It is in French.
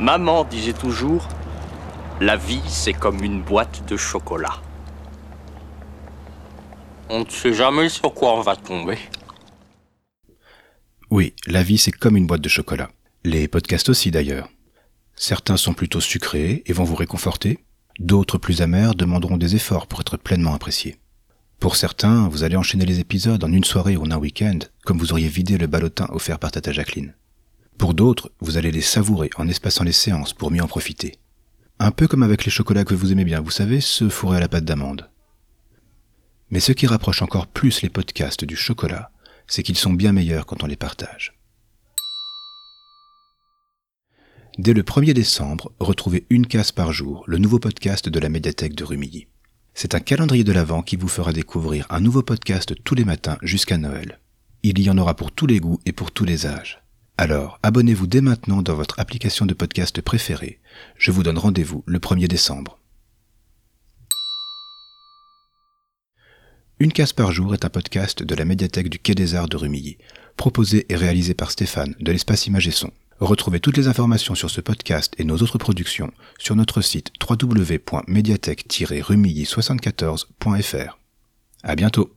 Maman disait toujours, la vie c'est comme une boîte de chocolat. On ne sait jamais sur quoi on va tomber. Oui, la vie c'est comme une boîte de chocolat. Les podcasts aussi d'ailleurs. Certains sont plutôt sucrés et vont vous réconforter, d'autres plus amers demanderont des efforts pour être pleinement appréciés. Pour certains, vous allez enchaîner les épisodes en une soirée ou en un week-end, comme vous auriez vidé le ballotin offert par Tata Jacqueline. Pour d'autres, vous allez les savourer en espaçant les séances pour mieux en profiter. Un peu comme avec les chocolats que vous aimez bien, vous savez, ceux fourrés à la pâte d'amande. Mais ce qui rapproche encore plus les podcasts du chocolat, c'est qu'ils sont bien meilleurs quand on les partage. Dès le 1er décembre, retrouvez une case par jour, le nouveau podcast de la médiathèque de Rumilly. C'est un calendrier de l'Avent qui vous fera découvrir un nouveau podcast tous les matins jusqu'à Noël. Il y en aura pour tous les goûts et pour tous les âges. Alors, abonnez-vous dès maintenant dans votre application de podcast préférée. Je vous donne rendez-vous le 1er décembre. Une case par jour est un podcast de la médiathèque du Quai des Arts de Rumilly, proposé et réalisé par Stéphane de l'espace Image et Son. Retrouvez toutes les informations sur ce podcast et nos autres productions sur notre site www.mediathèque-rumilly74.fr. À bientôt!